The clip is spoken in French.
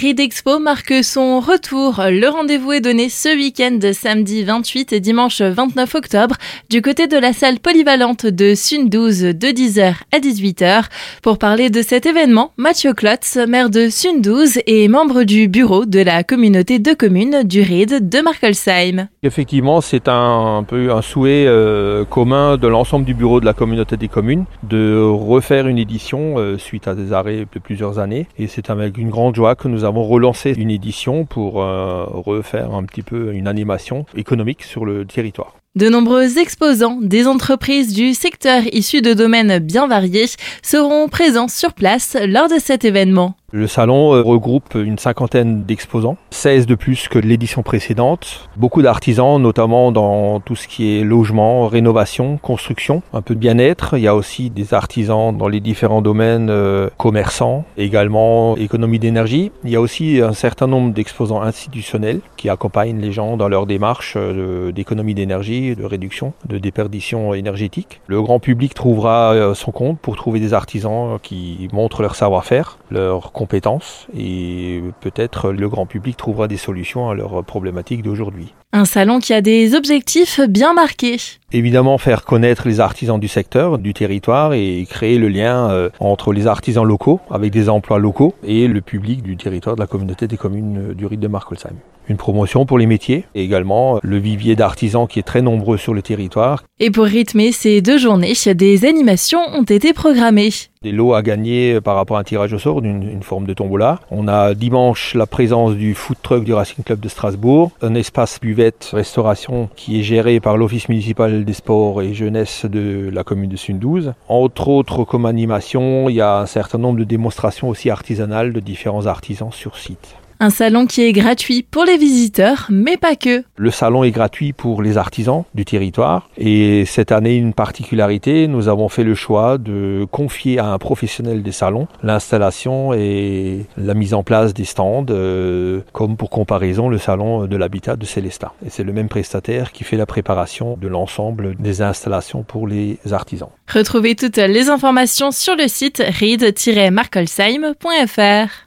Read Expo marque son retour. Le rendez-vous est donné ce week-end, samedi 28 et dimanche 29 octobre, du côté de la salle polyvalente de Sun 12 de 10h à 18h. Pour parler de cet événement, Mathieu Klotz, maire de Sun 12 et membre du bureau de la communauté de communes du RID de Markelsheim. Effectivement, c'est un, peu un souhait euh, commun de l'ensemble du bureau de la communauté des communes de refaire une édition euh, suite à des arrêts de plusieurs années. Et c'est avec une grande joie que nous nous avons relancé une édition pour euh, refaire un petit peu une animation économique sur le territoire. De nombreux exposants des entreprises du secteur issus de domaines bien variés seront présents sur place lors de cet événement. Le salon euh, regroupe une cinquantaine d'exposants, 16 de plus que l'édition précédente. Beaucoup d'artisans, notamment dans tout ce qui est logement, rénovation, construction, un peu de bien-être. Il y a aussi des artisans dans les différents domaines euh, commerçants, également économie d'énergie. Il y a aussi un certain nombre d'exposants institutionnels qui accompagnent les gens dans leur démarche euh, d'économie d'énergie, de réduction, de déperdition énergétique. Le grand public trouvera son compte pour trouver des artisans qui montrent leur savoir-faire, leur compétences et peut-être le grand public trouvera des solutions à leurs problématiques d'aujourd'hui. Un salon qui a des objectifs bien marqués. Évidemment, faire connaître les artisans du secteur, du territoire et créer le lien euh, entre les artisans locaux avec des emplois locaux et le public du territoire de la communauté des communes du Rite de Markolsheim. Une promotion pour les métiers et également le vivier d'artisans qui est très nombreux sur le territoire. Et pour rythmer ces deux journées, des animations ont été programmées. Des lots à gagner par rapport à un tirage au sort d'une forme de tombola. On a dimanche la présence du food truck du Racing Club de Strasbourg, un espace buvette restauration qui est géré par l'Office municipal des sports et jeunesse de la commune de Sundouze. Entre autres, comme animation, il y a un certain nombre de démonstrations aussi artisanales de différents artisans sur site. Un salon qui est gratuit pour les visiteurs, mais pas que. Le salon est gratuit pour les artisans du territoire. Et cette année, une particularité, nous avons fait le choix de confier à un professionnel des salons l'installation et la mise en place des stands, euh, comme pour comparaison le salon de l'habitat de Célestat. Et c'est le même prestataire qui fait la préparation de l'ensemble des installations pour les artisans. Retrouvez toutes les informations sur le site read-markolsheim.fr.